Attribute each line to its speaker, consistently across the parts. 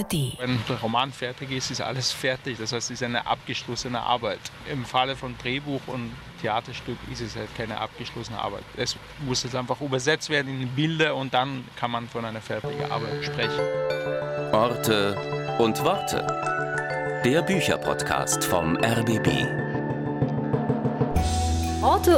Speaker 1: ARD.
Speaker 2: Wenn der Roman fertig ist, ist alles fertig. Das heißt, es ist eine abgeschlossene Arbeit. Im Falle von Drehbuch und Theaterstück ist es halt keine abgeschlossene Arbeit. Es muss jetzt einfach übersetzt werden in Bilder und dann kann man von einer fertigen Arbeit sprechen.
Speaker 3: Orte und Worte. Der Bücherpodcast vom RBB.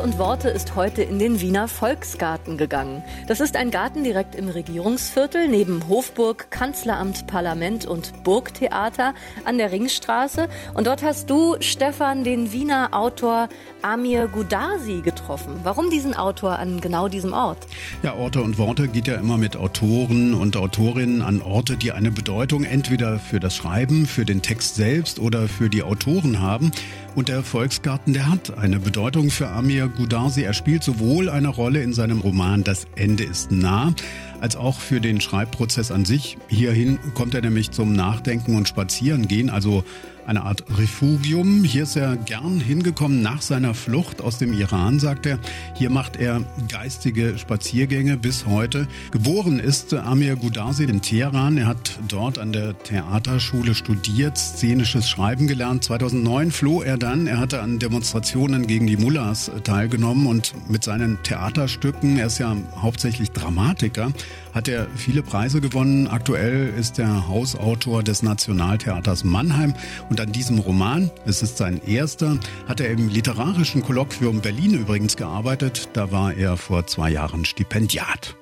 Speaker 1: Und Worte ist heute in den Wiener Volksgarten gegangen. Das ist ein Garten direkt im Regierungsviertel neben Hofburg, Kanzleramt, Parlament und Burgtheater an der Ringstraße. Und dort hast du, Stefan, den Wiener Autor Amir Gudasi getroffen. Warum diesen Autor an genau diesem Ort?
Speaker 4: Ja, Orte und Worte geht ja immer mit Autoren und Autorinnen an Orte, die eine Bedeutung entweder für das Schreiben, für den Text selbst oder für die Autoren haben. Und der Volksgarten, der hat eine Bedeutung für Amir Goudarzi. Er spielt sowohl eine Rolle in seinem Roman Das Ende ist nah, als auch für den Schreibprozess an sich. Hierhin kommt er nämlich zum Nachdenken und Spazierengehen, also eine Art Refugium. Hier ist er gern hingekommen nach seiner Flucht aus dem Iran, sagt er. Hier macht er geistige Spaziergänge bis heute. Geboren ist Amir Goudarzi in Teheran. Er hat dort an der Theaterschule studiert, szenisches Schreiben gelernt. 2009 floh er dann. Er hatte an Demonstrationen gegen die Mullahs teilgenommen und mit seinen Theaterstücken, er ist ja hauptsächlich Dramatiker, hat er viele Preise gewonnen. Aktuell ist er Hausautor des Nationaltheaters Mannheim und an diesem Roman, es ist sein erster, hat er im literarischen Kolloquium Berlin übrigens gearbeitet. Da war er vor zwei Jahren Stipendiat.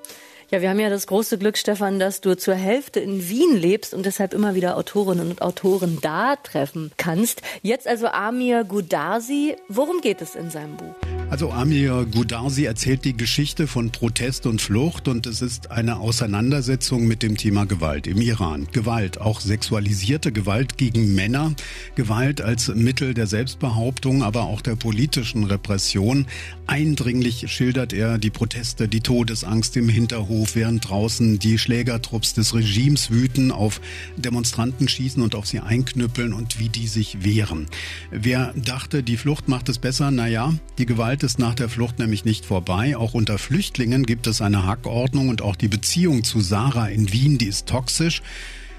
Speaker 1: Ja, wir haben ja das große Glück, Stefan, dass du zur Hälfte in Wien lebst und deshalb immer wieder Autorinnen und Autoren da treffen kannst. Jetzt also Amir Gudasi. Worum geht es in seinem Buch?
Speaker 4: Also Amir Goudarzi erzählt die Geschichte von Protest und Flucht und es ist eine Auseinandersetzung mit dem Thema Gewalt im Iran. Gewalt, auch sexualisierte Gewalt gegen Männer, Gewalt als Mittel der Selbstbehauptung, aber auch der politischen Repression. Eindringlich schildert er die Proteste, die Todesangst im Hinterhof, während draußen die Schlägertrupps des Regimes wüten, auf Demonstranten schießen und auf sie einknüppeln und wie die sich wehren. Wer dachte, die Flucht macht es besser, naja, die Gewalt ist nach der Flucht nämlich nicht vorbei. Auch unter Flüchtlingen gibt es eine Hackordnung und auch die Beziehung zu Sarah in Wien, die ist toxisch.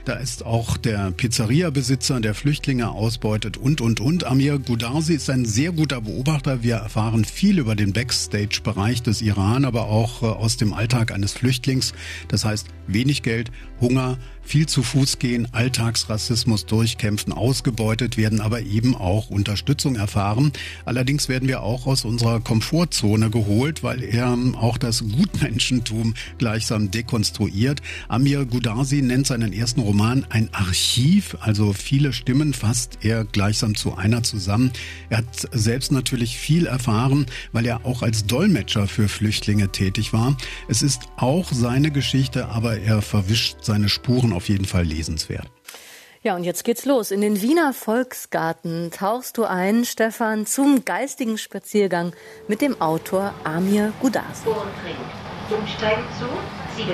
Speaker 4: Da ist auch der Pizzeria-Besitzer, der Flüchtlinge ausbeutet und, und, und. Amir Goudarzi ist ein sehr guter Beobachter. Wir erfahren viel über den Backstage-Bereich des Iran, aber auch äh, aus dem Alltag eines Flüchtlings. Das heißt, wenig Geld, Hunger, viel zu Fuß gehen, Alltagsrassismus durchkämpfen, ausgebeutet werden, aber eben auch Unterstützung erfahren. Allerdings werden wir auch aus unserer Komfortzone geholt, weil er auch das Gutmenschentum gleichsam dekonstruiert. Amir Goudarzi nennt seinen ersten Roman ein Archiv, also viele Stimmen fasst er gleichsam zu einer zusammen. Er hat selbst natürlich viel erfahren, weil er auch als Dolmetscher für Flüchtlinge tätig war. Es ist auch seine Geschichte, aber er verwischt seine Spuren auf jeden Fall lesenswert.
Speaker 1: Ja, und jetzt geht's los. In den Wiener Volksgarten tauchst du ein, Stefan, zum geistigen Spaziergang mit dem Autor Amir Gudasi.
Speaker 5: Umsteigen zu 57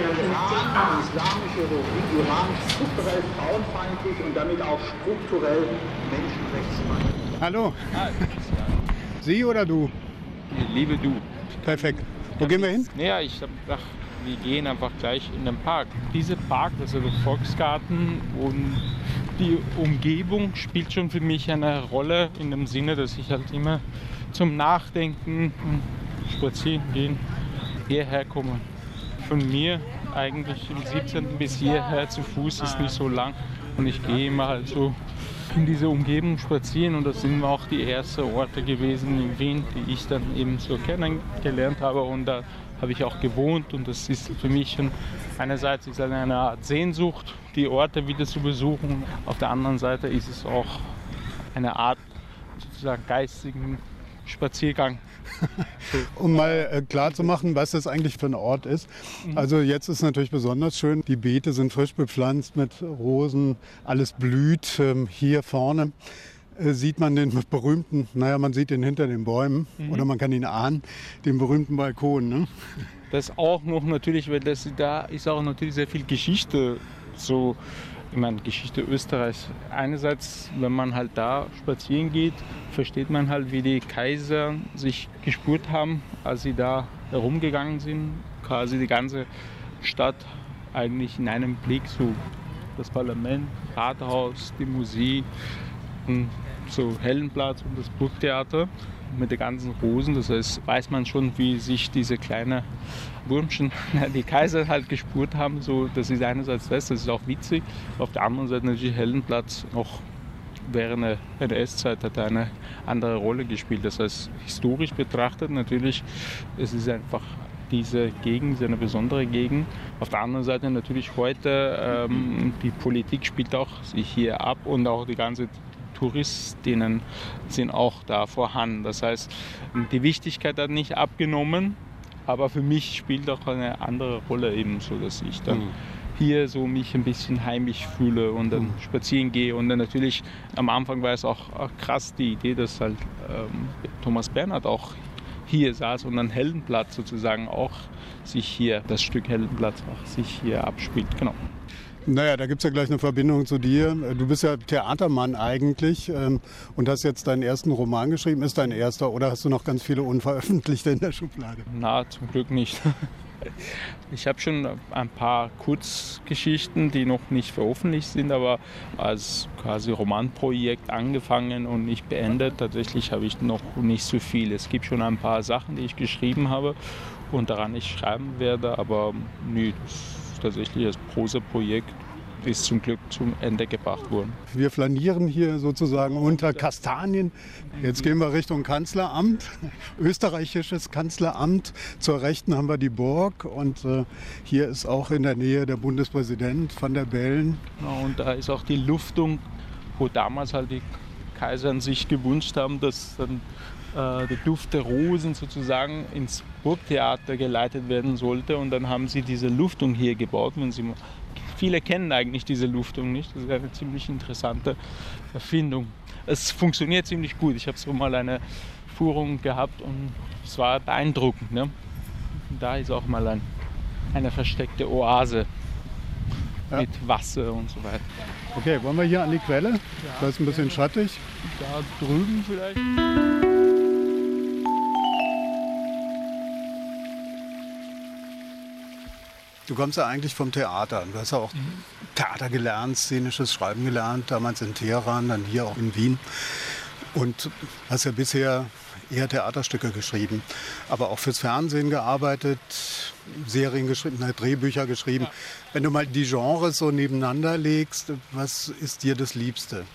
Speaker 5: A.
Speaker 6: islamische Regime Iran strukturell frauenfeindlich und damit auch strukturell menschenrechtsfeindlich.
Speaker 7: Hallo. Sie oder du?
Speaker 2: Liebe du.
Speaker 7: Perfekt. Wo gehen wir hin?
Speaker 2: Naja, ich hab gedacht, wir gehen einfach gleich in den Park. Dieser Park, also der Volksgarten und die Umgebung spielt schon für mich eine Rolle in dem Sinne, dass ich halt immer zum Nachdenken Spazieren gehen hierher komme. Von mir eigentlich im 17. bis hierher zu Fuß ist nicht so lang und ich gehe immer halt so in diese Umgebung spazieren und das sind auch die ersten Orte gewesen in Wien, die ich dann eben so kennengelernt habe und da habe ich auch gewohnt und das ist für mich einerseits ist eine Art Sehnsucht, die Orte wieder zu besuchen. Auf der anderen Seite ist es auch eine Art sozusagen geistigen Spaziergang.
Speaker 7: um mal äh, klar zu machen, was das eigentlich für ein Ort ist. Mhm. Also jetzt ist natürlich besonders schön. Die Beete sind frisch bepflanzt mit Rosen, alles blüht. Ähm, hier vorne äh, sieht man den berühmten, naja, man sieht ihn hinter den Bäumen mhm. oder man kann ihn ahnen, den berühmten Balkon. Ne?
Speaker 2: Das auch noch natürlich, weil das, da ist auch natürlich sehr viel Geschichte so ich meine, Geschichte Österreichs. Einerseits, wenn man halt da spazieren geht, versteht man halt, wie die Kaiser sich gespürt haben, als sie da herumgegangen sind. Quasi die ganze Stadt eigentlich in einem Blick so das Parlament, Rathaus, die Musik, und so Hellenplatz und das Burgtheater mit den ganzen Rosen. Das heißt, weiß man schon, wie sich diese kleinen Wurmchen, die Kaiser halt gespurt haben. So, das ist einerseits das, das ist auch witzig. Auf der anderen Seite natürlich Hellenplatz auch während der NS-Zeit hat eine andere Rolle gespielt. Das heißt, historisch betrachtet natürlich, es ist einfach diese Gegend ist eine besondere Gegend. Auf der anderen Seite natürlich heute, ähm, die Politik spielt auch sich hier ab und auch die ganze Touristinnen sind auch da vorhanden. Das heißt, die Wichtigkeit hat nicht abgenommen, aber für mich spielt auch eine andere Rolle eben so, dass ich dann mhm. hier so mich ein bisschen heimisch fühle und dann mhm. spazieren gehe und dann natürlich am Anfang war es auch, auch krass die Idee, dass halt ähm, Thomas Bernhard auch hier saß und an Heldenplatz sozusagen auch sich hier, das Stück Heldenplatz auch sich hier abspielt. Genau.
Speaker 4: Naja, da gibt es ja gleich eine Verbindung zu dir. Du bist ja Theatermann eigentlich ähm, und hast jetzt deinen ersten Roman geschrieben. Ist dein erster oder hast du noch ganz viele unveröffentlichte in der Schublade?
Speaker 2: Na, zum Glück nicht. Ich habe schon ein paar Kurzgeschichten, die noch nicht veröffentlicht sind, aber als quasi Romanprojekt angefangen und nicht beendet. Tatsächlich habe ich noch nicht so viel. Es gibt schon ein paar Sachen, die ich geschrieben habe und daran ich schreiben werde, aber nö, tatsächlich das Prosa-Projekt ist zum Glück zum Ende gebracht worden.
Speaker 4: Wir flanieren hier sozusagen unter Kastanien. Jetzt gehen wir Richtung Kanzleramt, österreichisches Kanzleramt. Zur Rechten haben wir die Burg und äh, hier ist auch in der Nähe der Bundespräsident van der Bellen.
Speaker 2: Ja, und da ist auch die Luftung, wo damals halt die Kaisern sich gewünscht haben, dass dann äh, der Duft der Rosen sozusagen ins Burgtheater geleitet werden sollte. Und dann haben sie diese Luftung hier gebaut. Wenn sie Viele kennen eigentlich diese Luftung nicht. Das ist eine ziemlich interessante Erfindung. Es funktioniert ziemlich gut. Ich habe so mal eine Führung gehabt und es war beeindruckend. Ne? Da ist auch mal ein, eine versteckte Oase ja. mit Wasser und so weiter.
Speaker 4: Okay, wollen wir hier an die Quelle? Ja. Da ist ein bisschen schattig.
Speaker 2: Da drüben vielleicht.
Speaker 4: Du kommst ja eigentlich vom Theater. Du hast ja auch mhm. Theater gelernt, szenisches Schreiben gelernt, damals in Teheran, dann hier auch in Wien. Und hast ja bisher eher Theaterstücke geschrieben, aber auch fürs Fernsehen gearbeitet, Serien geschrieben, Drehbücher geschrieben. Ja. Wenn du mal die Genres so nebeneinander legst, was ist dir das Liebste?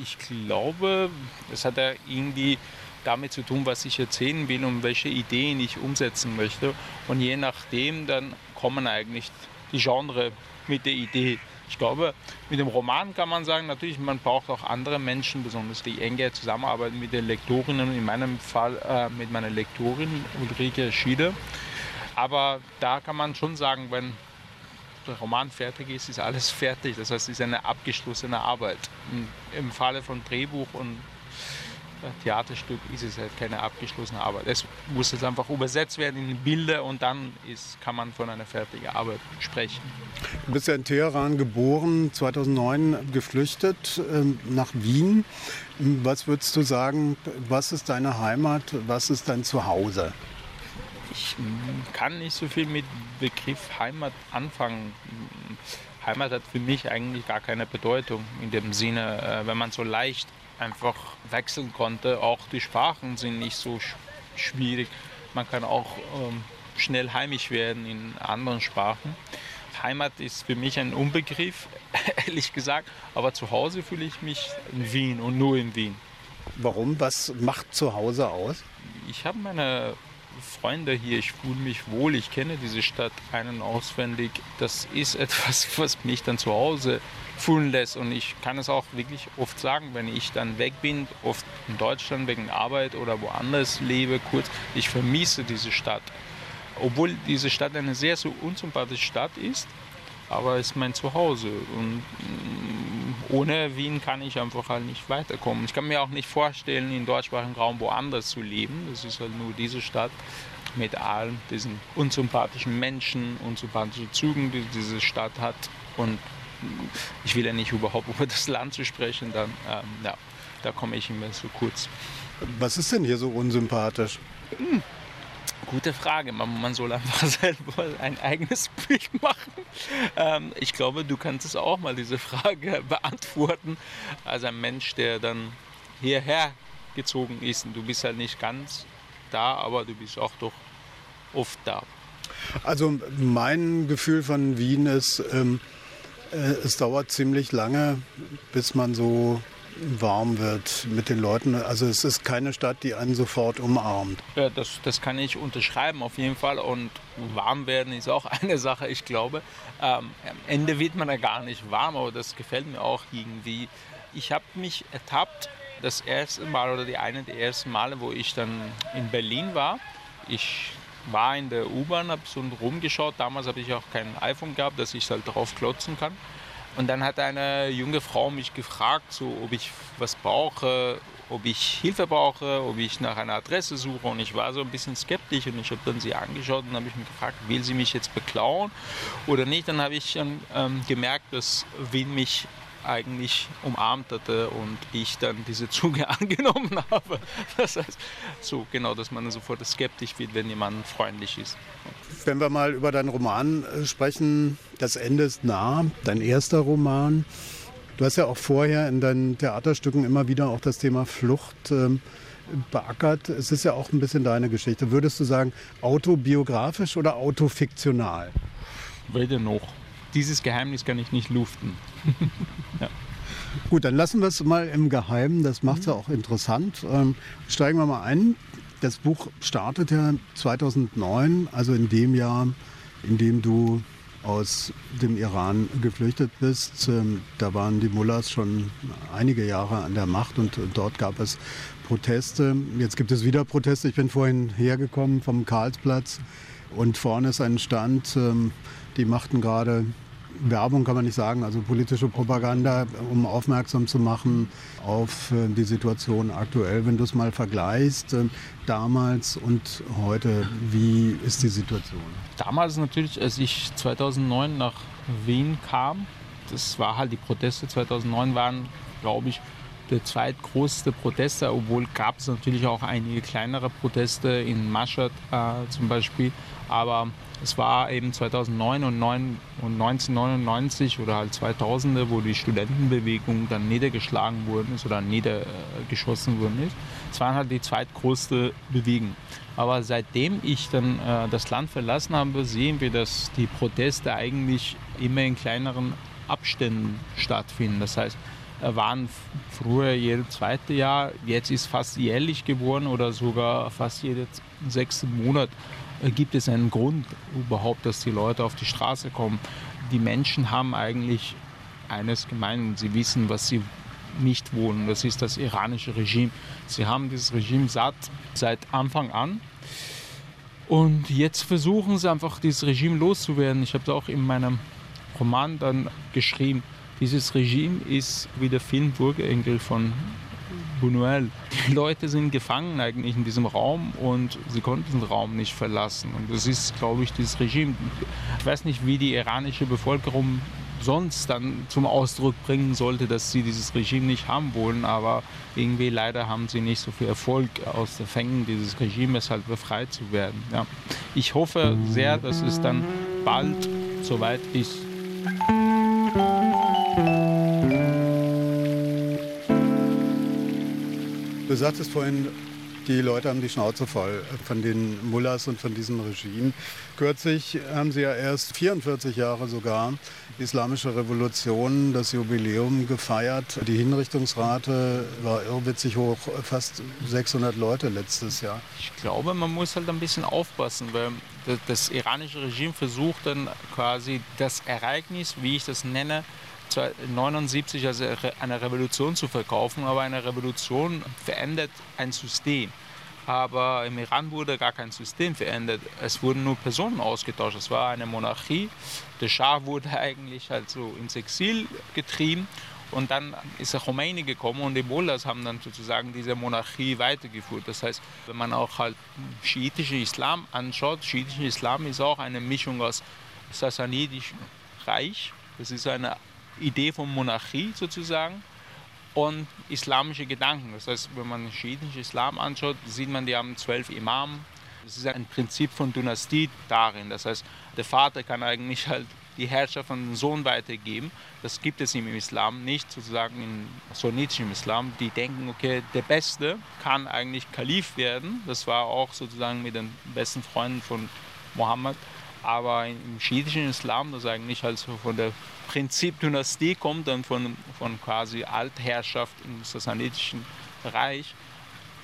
Speaker 2: Ich glaube, es hat ja irgendwie damit zu tun, was ich erzählen will und welche Ideen ich umsetzen möchte. Und je nachdem dann kommen eigentlich die Genre mit der Idee. Ich glaube, mit dem Roman kann man sagen, natürlich, man braucht auch andere Menschen, besonders die enge Zusammenarbeit mit den Lektorinnen, in meinem Fall äh, mit meiner Lektorin Ulrike Schiede. Aber da kann man schon sagen, wenn der Roman fertig ist, ist alles fertig. Das heißt, es ist eine abgeschlossene Arbeit. Im Falle von Drehbuch und Theaterstück ist es halt keine abgeschlossene Arbeit. Es muss jetzt einfach übersetzt werden in Bilder und dann ist, kann man von einer fertigen Arbeit sprechen.
Speaker 4: Du bist ja in Teheran geboren, 2009 geflüchtet ähm, nach Wien. Was würdest du sagen, was ist deine Heimat, was ist dein Zuhause?
Speaker 2: Ich kann nicht so viel mit Begriff Heimat anfangen. Heimat hat für mich eigentlich gar keine Bedeutung in dem Sinne, äh, wenn man so leicht einfach wechseln konnte. Auch die Sprachen sind nicht so schwierig. Man kann auch ähm, schnell heimisch werden in anderen Sprachen. Heimat ist für mich ein Unbegriff, ehrlich gesagt. Aber zu Hause fühle ich mich in Wien und nur in Wien.
Speaker 4: Warum? Was macht zu Hause aus?
Speaker 2: Ich habe meine Freunde hier, ich fühle mich wohl, ich kenne diese Stadt einen auswendig. Das ist etwas, was mich dann zu Hause fühlen lässt. Und ich kann es auch wirklich oft sagen, wenn ich dann weg bin, oft in Deutschland wegen Arbeit oder woanders lebe, kurz, ich vermisse diese Stadt. Obwohl diese Stadt eine sehr so unsympathische Stadt ist, aber es ist mein Zuhause. Und mm, ohne Wien kann ich einfach halt nicht weiterkommen. Ich kann mir auch nicht vorstellen, im deutschsprachigen Raum woanders zu leben. Das ist halt nur diese Stadt mit allen diesen unsympathischen Menschen, unsympathischen Zügen, die diese Stadt hat. Und ich will ja nicht überhaupt über das Land zu sprechen, dann ähm, ja, da komme ich immer so kurz.
Speaker 4: Was ist denn hier so unsympathisch? Hm.
Speaker 2: gute Frage. Man, man, soll einfach selber ein eigenes Bild machen. Ähm, ich glaube, du kannst es auch mal diese Frage beantworten. Als ein Mensch, der dann hierher gezogen ist. Und du bist halt nicht ganz da, aber du bist auch doch oft da.
Speaker 4: Also mein Gefühl von Wien ist, ähm, äh, es dauert ziemlich lange, bis man so warm wird mit den Leuten. Also es ist keine Stadt, die einen sofort umarmt.
Speaker 2: Ja, das, das kann ich unterschreiben auf jeden Fall. Und warm werden ist auch eine Sache, ich glaube. Ähm, am Ende wird man ja gar nicht warm, aber das gefällt mir auch irgendwie. Ich habe mich ertappt, das erste Mal oder die eine der ersten Male, wo ich dann in Berlin war. Ich war in der U-Bahn, habe so rumgeschaut. Damals habe ich auch kein iPhone gehabt, dass ich halt drauf klotzen kann. Und dann hat eine junge Frau mich gefragt, so, ob ich was brauche, ob ich Hilfe brauche, ob ich nach einer Adresse suche. Und ich war so ein bisschen skeptisch und ich habe dann sie angeschaut und habe mich gefragt, will sie mich jetzt beklauen oder nicht. Dann habe ich ähm, gemerkt, dass Wien mich eigentlich umarmt hatte und ich dann diese Zunge angenommen habe. Das heißt, so genau, dass man sofort skeptisch wird, wenn jemand freundlich ist.
Speaker 4: Wenn wir mal über deinen Roman äh, sprechen, das Ende ist nah, dein erster Roman. Du hast ja auch vorher in deinen Theaterstücken immer wieder auch das Thema Flucht ähm, beackert. Es ist ja auch ein bisschen deine Geschichte. Würdest du sagen, autobiografisch oder autofiktional?
Speaker 2: Weder noch dieses Geheimnis kann ich nicht luften.
Speaker 4: ja. Gut, dann lassen wir es mal im Geheimen. Das macht es ja auch interessant. Ähm, steigen wir mal ein. Das Buch startet ja 2009, also in dem Jahr, in dem du aus dem Iran geflüchtet bist. Ähm, da waren die Mullahs schon einige Jahre an der Macht und dort gab es Proteste. Jetzt gibt es wieder Proteste. Ich bin vorhin hergekommen vom Karlsplatz und vorne ist ein Stand. Ähm, die machten gerade Werbung kann man nicht sagen, also politische Propaganda, um aufmerksam zu machen auf äh, die Situation aktuell. Wenn du es mal vergleichst, äh, damals und heute, wie ist die Situation?
Speaker 2: Damals natürlich, als ich 2009 nach Wien kam, das war halt die Proteste 2009 waren, glaube ich, der zweitgrößte Proteste, obwohl gab es natürlich auch einige kleinere Proteste in Mashhad äh, zum Beispiel, aber es war eben 2009 und, 9 und 1999 oder halt 2000 wo die Studentenbewegung dann niedergeschlagen worden ist oder niedergeschossen worden ist. Es waren halt die zweitgrößte Bewegung. Aber seitdem ich dann äh, das Land verlassen habe, sehen wir, dass die Proteste eigentlich immer in kleineren Abständen stattfinden. Das heißt, waren früher jedes zweite Jahr, jetzt ist fast jährlich geworden oder sogar fast jeden sechsten Monat gibt es einen Grund überhaupt, dass die Leute auf die Straße kommen. Die Menschen haben eigentlich eines gemein. Sie wissen, was sie nicht wollen. Das ist das iranische Regime. Sie haben dieses Regime satt seit Anfang an. Und jetzt versuchen sie einfach, dieses Regime loszuwerden. Ich habe es auch in meinem Roman dann geschrieben. Dieses Regime ist wie der Film Burgenengel von Buñuel. Die Leute sind gefangen eigentlich in diesem Raum und sie konnten den Raum nicht verlassen. Und das ist, glaube ich, dieses Regime. Ich weiß nicht, wie die iranische Bevölkerung sonst dann zum Ausdruck bringen sollte, dass sie dieses Regime nicht haben wollen. Aber irgendwie leider haben sie nicht so viel Erfolg aus den Fängen dieses Regimes halt befreit zu werden. Ja. Ich hoffe sehr, dass es dann bald soweit ist.
Speaker 4: Du sagtest vorhin, die Leute haben die Schnauze voll von den Mullahs und von diesem Regime. Kürzlich haben sie ja erst 44 Jahre sogar die Islamische Revolution, das Jubiläum gefeiert. Die Hinrichtungsrate war irrwitzig hoch, fast 600 Leute letztes Jahr.
Speaker 2: Ich glaube, man muss halt ein bisschen aufpassen, weil das iranische Regime versucht dann quasi das Ereignis, wie ich das nenne, 1979 als eine Revolution zu verkaufen, aber eine Revolution verändert ein System. Aber im Iran wurde gar kein System verändert. Es wurden nur Personen ausgetauscht. Es war eine Monarchie. Der Schah wurde eigentlich halt so ins Exil getrieben. Und dann ist der Khomeini gekommen und die Mullahs haben dann sozusagen diese Monarchie weitergeführt. Das heißt, wenn man auch halt schiitischen Islam anschaut, schiitischer Islam ist auch eine Mischung aus sassanidischem Reich, das ist eine Idee von Monarchie sozusagen und islamische Gedanken. Das heißt, wenn man schiitischen Islam anschaut, sieht man, die haben zwölf Imam, Es ist ein Prinzip von Dynastie darin. Das heißt, der Vater kann eigentlich halt die Herrschaft von dem Sohn weitergeben. Das gibt es im Islam nicht, sozusagen im sunnitischen Islam. Die denken, okay, der Beste kann eigentlich Kalif werden. Das war auch sozusagen mit den besten Freunden von Mohammed. Aber im schiitischen Islam, das eigentlich also von der Prinzip Dynastie kommt, dann von, von quasi Altherrschaft im sassanidischen Reich,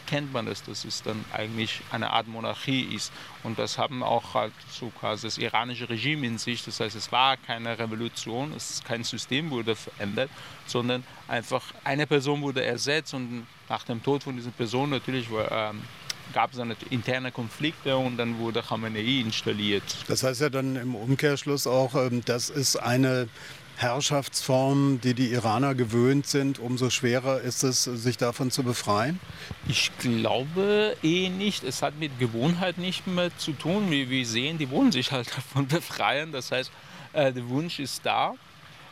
Speaker 2: kennt man das, dass es dann eigentlich eine Art Monarchie ist. Und das haben auch halt so quasi das iranische Regime in sich. Das heißt, es war keine Revolution, es kein System wurde verändert, sondern einfach eine Person wurde ersetzt und nach dem Tod von dieser Person natürlich war, ähm, gab es dann interne Konflikte und dann wurde Khamenei installiert.
Speaker 4: Das heißt ja dann im Umkehrschluss auch, ähm, das ist eine Herrschaftsform, die die Iraner gewöhnt sind, umso schwerer ist es, sich davon zu befreien?
Speaker 2: Ich glaube eh nicht. Es hat mit Gewohnheit nicht mehr zu tun. Wie wir sehen, die wollen sich halt davon befreien. Das heißt, äh, der Wunsch ist da.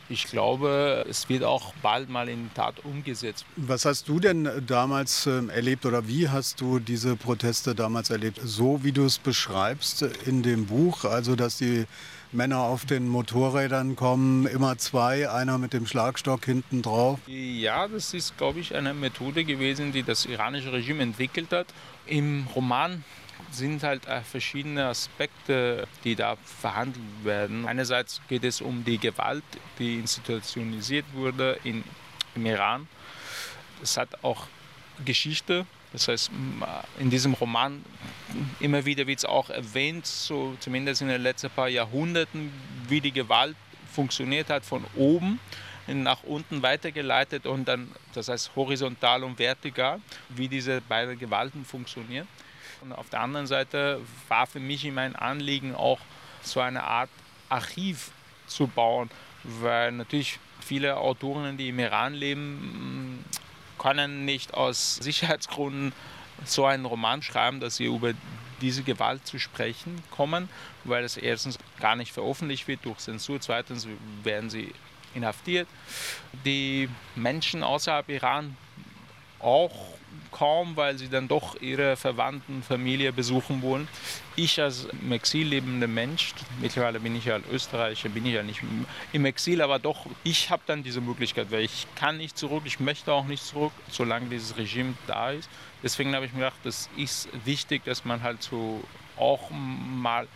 Speaker 2: Ich glaube, es wird auch bald mal in Tat umgesetzt.
Speaker 4: Was hast du denn damals ähm, erlebt oder wie hast du diese Proteste damals erlebt? So wie du es beschreibst in dem Buch, also dass die Männer auf den Motorrädern kommen, immer zwei, einer mit dem Schlagstock hinten drauf.
Speaker 2: Ja, das ist, glaube ich, eine Methode gewesen, die das iranische Regime entwickelt hat. Im Roman sind halt äh, verschiedene Aspekte, die da verhandelt werden. Einerseits geht es um die Gewalt, die institutionalisiert wurde in, im Iran. Es hat auch Geschichte, das heißt, in diesem Roman immer wieder wird es auch erwähnt, so zumindest in den letzten paar Jahrhunderten, wie die Gewalt funktioniert hat von oben nach unten weitergeleitet und dann, das heißt horizontal und vertikal, wie diese beiden Gewalten funktionieren. Und auf der anderen Seite war für mich immer ein Anliegen, auch so eine Art Archiv zu bauen, weil natürlich viele Autorinnen, die im Iran leben, können nicht aus Sicherheitsgründen so einen Roman schreiben, dass sie über diese Gewalt zu sprechen kommen, weil es erstens gar nicht veröffentlicht wird durch Zensur, zweitens werden sie inhaftiert. Die Menschen außerhalb Iran auch kaum, weil sie dann doch ihre Verwandten, Familie besuchen wollen. Ich als im Exil lebender Mensch, mittlerweile bin ich ja Österreicher, bin ich ja nicht im Exil, aber doch, ich habe dann diese Möglichkeit, weil ich kann nicht zurück, ich möchte auch nicht zurück, solange dieses Regime da ist. Deswegen habe ich mir gedacht, das ist wichtig, dass man halt so auch mal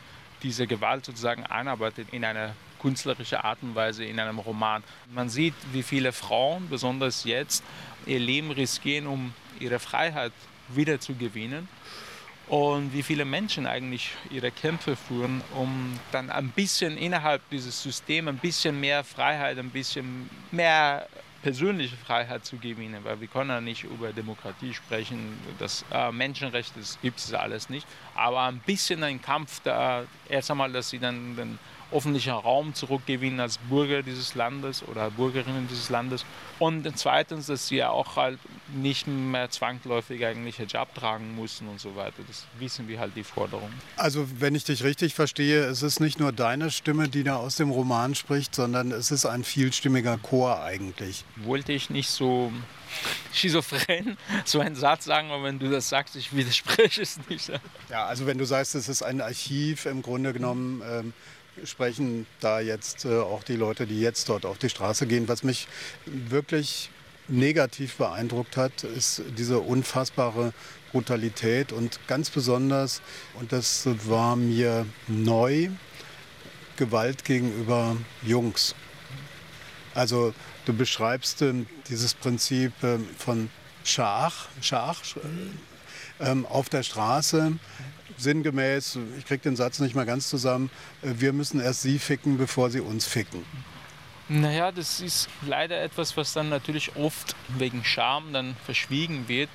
Speaker 2: diese Gewalt sozusagen einarbeitet in eine künstlerische Art und Weise in einem Roman. Man sieht, wie viele Frauen, besonders jetzt, ihr Leben riskieren, um ihre Freiheit wiederzugewinnen? Und wie viele Menschen eigentlich ihre Kämpfe führen, um dann ein bisschen innerhalb dieses Systems ein bisschen mehr Freiheit, ein bisschen mehr persönliche Freiheit zu gewinnen, weil wir können ja nicht über Demokratie sprechen, das äh, Menschenrechte gibt es alles nicht, aber ein bisschen ein Kampf da, erst einmal, dass sie dann den öffentlichen Raum zurückgewinnen als Bürger dieses Landes oder Bürgerinnen dieses Landes. Und zweitens, dass sie auch halt nicht mehr zwangsläufig eigentlich Hijab tragen müssen und so weiter. Das wissen wir halt die Forderung.
Speaker 4: Also wenn ich dich richtig verstehe, es ist nicht nur deine Stimme, die da aus dem Roman spricht, sondern es ist ein vielstimmiger Chor eigentlich.
Speaker 2: Wollte ich nicht so schizophren so einen Satz sagen, aber wenn du das sagst, ich widerspreche es nicht.
Speaker 4: Ja, also wenn du sagst, es ist ein Archiv im Grunde genommen. Ähm, sprechen da jetzt äh, auch die Leute, die jetzt dort auf die Straße gehen. Was mich wirklich negativ beeindruckt hat, ist diese unfassbare Brutalität und ganz besonders, und das war mir neu, Gewalt gegenüber Jungs. Also du beschreibst äh, dieses Prinzip äh, von Schach, Schach äh, auf der Straße sinngemäß, ich kriege den Satz nicht mal ganz zusammen, äh, wir müssen erst sie ficken, bevor sie uns ficken.
Speaker 2: Naja, das ist leider etwas, was dann natürlich oft wegen Scham dann verschwiegen wird.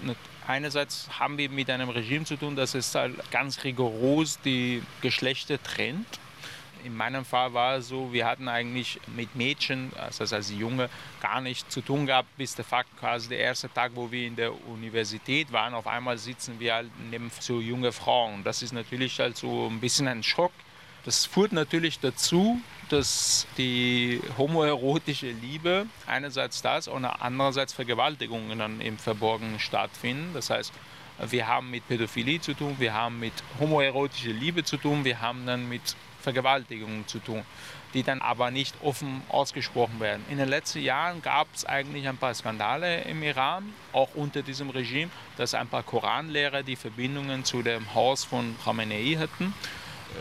Speaker 2: Einerseits haben wir mit einem Regime zu tun, das es halt ganz rigoros die Geschlechter trennt in meinem Fall war es so, wir hatten eigentlich mit Mädchen, also als Junge, gar nichts zu tun gehabt, bis der Fakt quasi der erste Tag, wo wir in der Universität waren, auf einmal sitzen wir halt neben so junge Frauen. Das ist natürlich halt so ein bisschen ein Schock. Das führt natürlich dazu, dass die homoerotische Liebe einerseits das und andererseits Vergewaltigungen dann im Verborgenen stattfinden. Das heißt, wir haben mit Pädophilie zu tun, wir haben mit homoerotischer Liebe zu tun, wir haben dann mit Vergewaltigungen zu tun, die dann aber nicht offen ausgesprochen werden. In den letzten Jahren gab es eigentlich ein paar Skandale im Iran, auch unter diesem Regime, dass ein paar Koranlehrer die Verbindungen zu dem Haus von Khamenei hatten.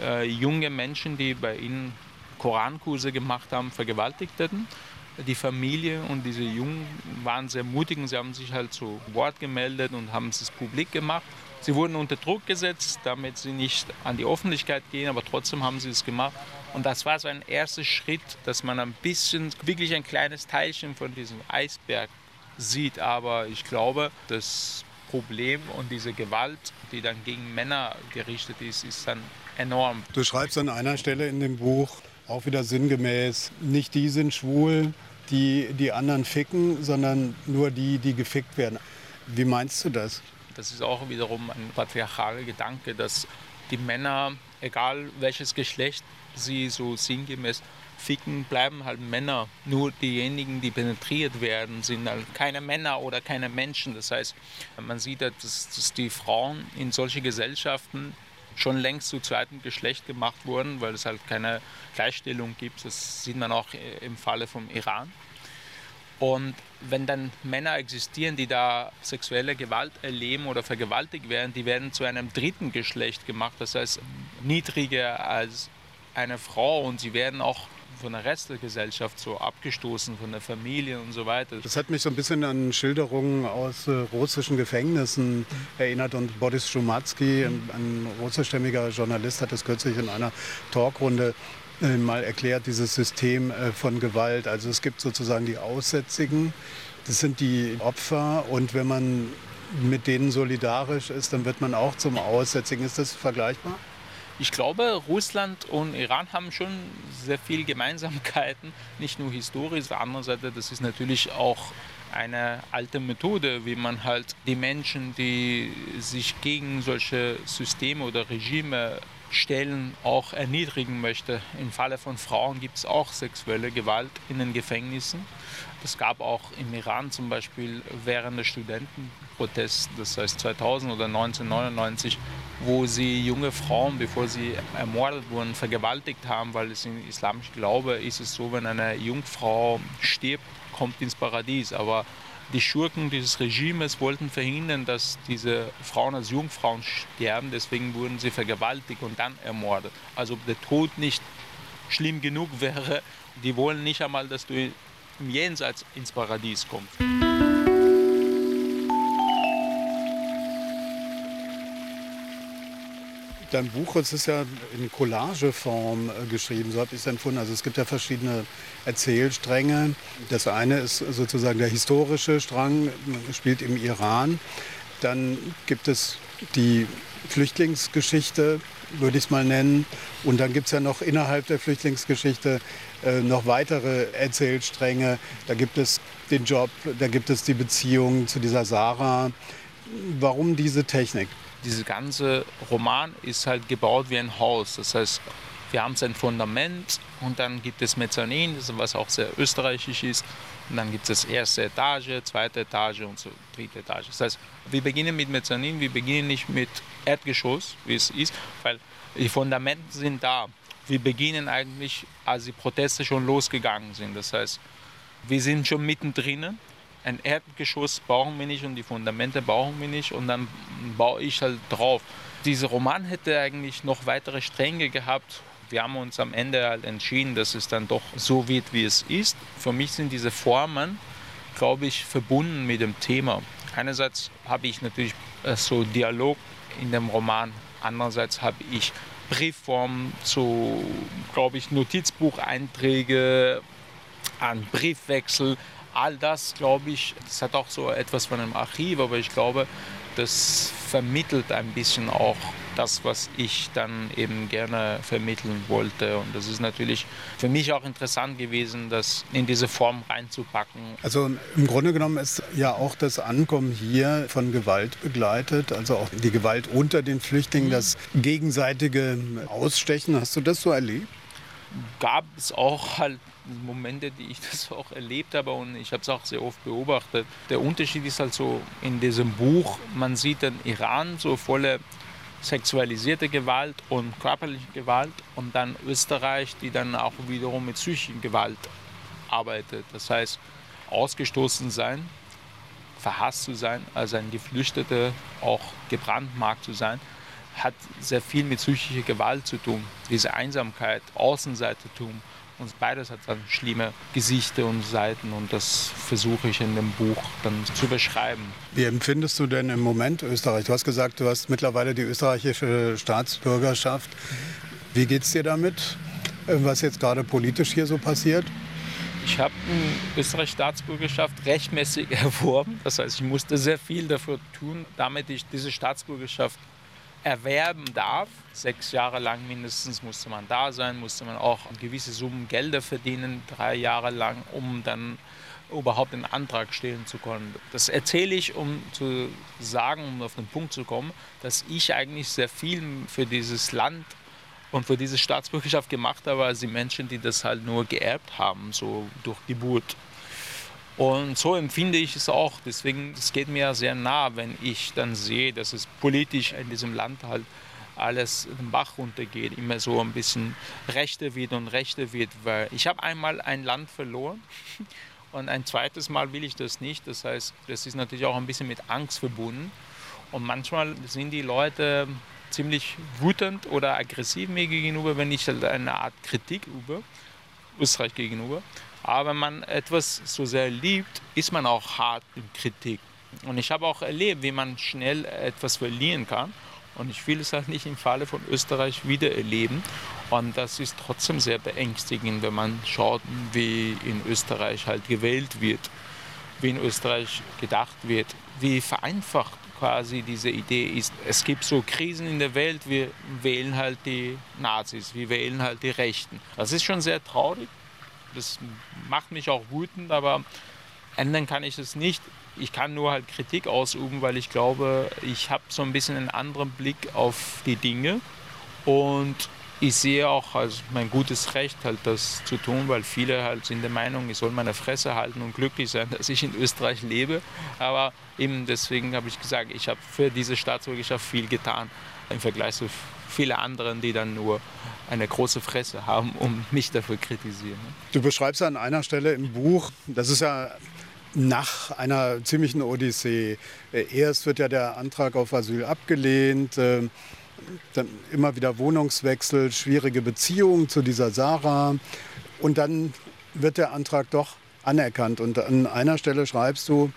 Speaker 2: Äh, junge Menschen, die bei ihnen Korankurse gemacht haben, vergewaltigt hatten die Familie und diese Jungen waren sehr mutig und sie haben sich halt zu Wort gemeldet und haben es publik gemacht. Sie wurden unter Druck gesetzt, damit sie nicht an die Öffentlichkeit gehen, aber trotzdem haben sie es gemacht. Und das war so ein erster Schritt, dass man ein bisschen, wirklich ein kleines Teilchen von diesem Eisberg sieht. Aber ich glaube, das Problem und diese Gewalt, die dann gegen Männer gerichtet ist, ist dann enorm.
Speaker 4: Du schreibst an einer Stelle in dem Buch, auch wieder sinngemäß, nicht die sind schwul, die die anderen ficken, sondern nur die, die gefickt werden. Wie meinst du das?
Speaker 2: Das ist auch wiederum ein patriarchaler Gedanke, dass die Männer, egal welches Geschlecht sie so sinngemäß ficken, bleiben halt Männer. Nur diejenigen, die penetriert werden, sind halt keine Männer oder keine Menschen. Das heißt, man sieht, dass, dass die Frauen in solche Gesellschaften schon längst zu zweitem Geschlecht gemacht wurden, weil es halt keine Gleichstellung gibt. Das sieht man auch äh, im Falle vom Iran. Und wenn dann Männer existieren, die da sexuelle Gewalt erleben oder vergewaltigt werden, die werden zu einem dritten Geschlecht gemacht, das heißt niedriger als eine Frau und sie werden auch von der Rest der Gesellschaft so abgestoßen, von der Familie und so weiter.
Speaker 4: Das hat mich so ein bisschen an Schilderungen aus äh, russischen Gefängnissen erinnert und Boris Schumatsky, ein, ein russischstämmiger Journalist, hat das kürzlich in einer Talkrunde mal erklärt, dieses System äh, von Gewalt. Also es gibt sozusagen die Aussätzigen, das sind die Opfer und wenn man mit denen solidarisch ist, dann wird man auch zum Aussätzigen. Ist das vergleichbar?
Speaker 2: Ich glaube, Russland und Iran haben schon sehr viele Gemeinsamkeiten, nicht nur historisch. Auf der anderen Seite, das ist natürlich auch eine alte Methode, wie man halt die Menschen, die sich gegen solche Systeme oder Regime Stellen auch erniedrigen möchte. Im Falle von Frauen gibt es auch sexuelle Gewalt in den Gefängnissen. Es gab auch im Iran zum Beispiel während des Studentenprotests, das heißt 2000 oder 1999, wo sie junge Frauen, bevor sie ermordet wurden, vergewaltigt haben, weil es im islamischen Glaube ist es so, wenn eine Jungfrau stirbt, kommt ins Paradies. Aber die Schurken dieses Regimes wollten verhindern, dass diese Frauen als Jungfrauen sterben, deswegen wurden sie vergewaltigt und dann ermordet. Also ob der Tod nicht schlimm genug wäre, die wollen nicht einmal, dass du im Jenseits ins Paradies kommst.
Speaker 4: Dein Buch, es ist ja in Collageform äh, geschrieben, so habe ich es empfunden. Also es gibt ja verschiedene Erzählstränge. Das eine ist sozusagen der historische Strang, spielt im Iran. Dann gibt es die Flüchtlingsgeschichte, würde ich es mal nennen. Und dann gibt es ja noch innerhalb der Flüchtlingsgeschichte äh, noch weitere Erzählstränge. Da gibt es den Job, da gibt es die Beziehung zu dieser Sarah. Warum diese Technik?
Speaker 2: Dieser ganze Roman ist halt gebaut wie ein Haus. Das heißt, wir haben sein Fundament und dann gibt es Mezzanin, was auch sehr österreichisch ist. Und dann gibt es erste Etage, zweite Etage und so dritte Etage. Das heißt, wir beginnen mit Mezzanin, wir beginnen nicht mit Erdgeschoss, wie es ist, weil die Fundamente sind da. Wir beginnen eigentlich, als die Proteste schon losgegangen sind. Das heißt, wir sind schon mittendrin ein Erdgeschoss brauchen wir nicht und die Fundamente brauchen wir nicht und dann baue ich halt drauf. Dieser Roman hätte eigentlich noch weitere Stränge gehabt. Wir haben uns am Ende halt entschieden, dass es dann doch so wird, wie es ist. Für mich sind diese Formen, glaube ich, verbunden mit dem Thema. Einerseits habe ich natürlich äh, so Dialog in dem Roman, andererseits habe ich Briefformen zu, glaube ich, Notizbucheinträge, an Briefwechsel, all das, glaube ich, das hat auch so etwas von einem Archiv, aber ich glaube, das vermittelt ein bisschen auch das, was ich dann eben gerne vermitteln wollte. Und das ist natürlich für mich auch interessant gewesen, das in diese Form reinzupacken.
Speaker 4: Also im Grunde genommen ist ja auch das Ankommen hier von Gewalt begleitet, also auch die Gewalt unter den Flüchtlingen, das gegenseitige Ausstechen. Hast du das so erlebt?
Speaker 2: gab es auch halt Momente, die ich das auch erlebt habe und ich habe es auch sehr oft beobachtet. Der Unterschied ist halt so in diesem Buch, man sieht den Iran so volle sexualisierte Gewalt und körperliche Gewalt und dann Österreich, die dann auch wiederum mit psychischen Gewalt arbeitet. Das heißt, ausgestoßen sein, verhasst zu sein, als ein Geflüchteter auch gebrandmarkt zu sein, hat sehr viel mit psychischer Gewalt zu tun. Diese Einsamkeit, Außenseitertum. Und beides hat dann schlimme Gesichter und Seiten und das versuche ich in dem Buch dann zu beschreiben.
Speaker 4: Wie empfindest du denn im Moment Österreich? Du hast gesagt, du hast mittlerweile die österreichische Staatsbürgerschaft. Wie geht es dir damit, was jetzt gerade politisch hier so passiert?
Speaker 2: Ich habe eine österreichische Staatsbürgerschaft rechtmäßig erworben. Das heißt, ich musste sehr viel dafür tun, damit ich diese Staatsbürgerschaft erwerben darf. Sechs Jahre lang mindestens musste man da sein, musste man auch gewisse Summen Gelder verdienen, drei Jahre lang, um dann überhaupt einen Antrag stellen zu können. Das erzähle ich, um zu sagen, um auf den Punkt zu kommen, dass ich eigentlich sehr viel für dieses Land und für diese Staatsbürgerschaft gemacht habe, als die Menschen, die das halt nur geerbt haben, so durch Geburt. Und so empfinde ich es auch. Deswegen, es geht mir sehr nah, wenn ich dann sehe, dass es politisch in diesem Land halt alles den Bach runtergeht, immer so ein bisschen rechter wird und rechter wird. Weil ich habe einmal ein Land verloren und ein zweites Mal will ich das nicht. Das heißt, das ist natürlich auch ein bisschen mit Angst verbunden. Und manchmal sind die Leute ziemlich wütend oder aggressiv mir gegenüber, wenn ich halt eine Art Kritik übe, Österreich gegenüber. Aber wenn man etwas so sehr liebt, ist man auch hart in Kritik. Und ich habe auch erlebt, wie man schnell etwas verlieren kann. Und ich will es halt nicht im Falle von Österreich wieder erleben. Und das ist trotzdem sehr beängstigend, wenn man schaut, wie in Österreich halt gewählt wird, wie in Österreich gedacht wird, wie vereinfacht quasi diese Idee ist. Es gibt so Krisen in der Welt, wir wählen halt die Nazis, wir wählen halt die Rechten. Das ist schon sehr traurig, das macht mich auch wütend, aber ändern kann ich es nicht. Ich kann nur halt Kritik ausüben, weil ich glaube, ich habe so ein bisschen einen anderen Blick auf die Dinge und ich sehe auch als mein gutes Recht, halt das zu tun, weil viele halt sind der Meinung, ich soll meine Fresse halten und glücklich sein, dass ich in Österreich lebe. Aber eben deswegen habe ich gesagt, ich habe für diese Staatsbürgerschaft viel getan im Vergleich zu viele anderen, die dann nur eine große Fresse haben, um mich dafür kritisieren.
Speaker 4: Du beschreibst an einer Stelle im Buch, das ist ja nach einer ziemlichen Odyssee. Erst wird ja der Antrag auf Asyl abgelehnt, äh, dann immer wieder Wohnungswechsel, schwierige Beziehungen zu dieser Sarah und dann wird der Antrag doch anerkannt. Und an einer Stelle schreibst du,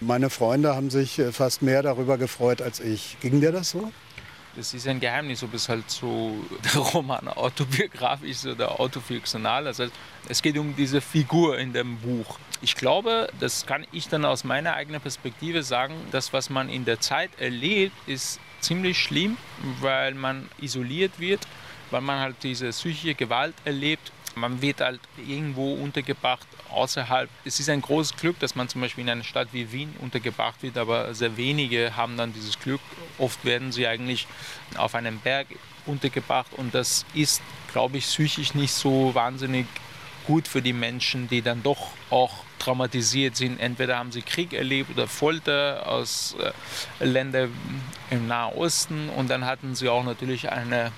Speaker 4: meine Freunde haben sich äh, fast mehr darüber gefreut als ich. Ging dir das so?
Speaker 2: Das ist ein Geheimnis, ob es halt so der Roman autobiografisch ist oder autofiktional. Heißt, es geht um diese Figur in dem Buch. Ich glaube, das kann ich dann aus meiner eigenen Perspektive sagen, das, was man in der Zeit erlebt, ist ziemlich schlimm, weil man isoliert wird, weil man halt diese psychische Gewalt erlebt. Man wird halt irgendwo untergebracht außerhalb. Es ist ein großes Glück, dass man zum Beispiel in einer Stadt wie Wien untergebracht wird, aber sehr wenige haben dann dieses Glück. Oft werden sie eigentlich auf einem Berg untergebracht und das ist, glaube ich, psychisch nicht so wahnsinnig gut für die Menschen, die dann doch auch traumatisiert sind. Entweder haben sie Krieg erlebt oder Folter aus äh, Ländern im Nahen Osten und dann hatten sie auch natürlich eine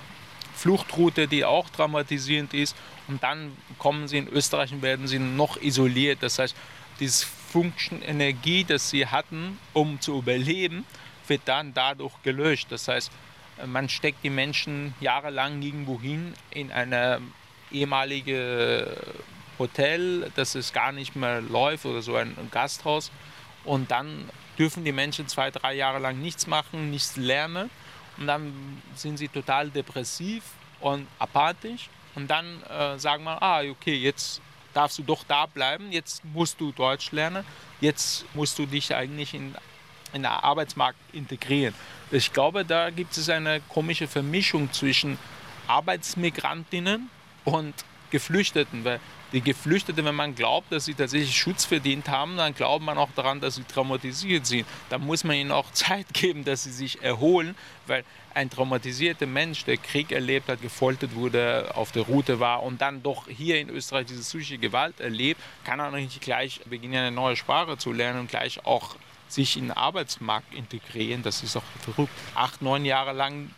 Speaker 2: Fluchtroute, die auch traumatisierend ist. Und dann kommen sie in Österreich und werden sie noch isoliert. Das heißt, diese Function Energie, das sie hatten, um zu überleben, wird dann dadurch gelöscht. Das heißt, man steckt die Menschen jahrelang irgendwo hin in eine ehemalige Hotel, dass es gar nicht mehr läuft oder so ein Gasthaus. Und dann dürfen die Menschen zwei, drei Jahre lang nichts machen, nichts lernen. Und dann sind sie total depressiv und apathisch. Und dann äh, sagen wir, ah, okay, jetzt darfst du doch da bleiben, jetzt musst du Deutsch lernen, jetzt musst du dich eigentlich in, in den Arbeitsmarkt integrieren. Ich glaube, da gibt es eine komische Vermischung zwischen Arbeitsmigrantinnen und Geflüchteten, weil die Geflüchteten, wenn man glaubt, dass sie tatsächlich Schutz verdient haben, dann glaubt man auch daran, dass sie traumatisiert sind. Da muss man ihnen auch Zeit geben, dass sie sich erholen, weil ein traumatisierter Mensch, der Krieg erlebt hat, gefoltert wurde, auf der Route war und dann doch hier in Österreich diese psychische Gewalt erlebt, kann er nicht gleich beginnen, eine neue Sprache zu lernen und gleich auch sich in den Arbeitsmarkt integrieren. Das ist auch verrückt. Acht, neun Jahre lang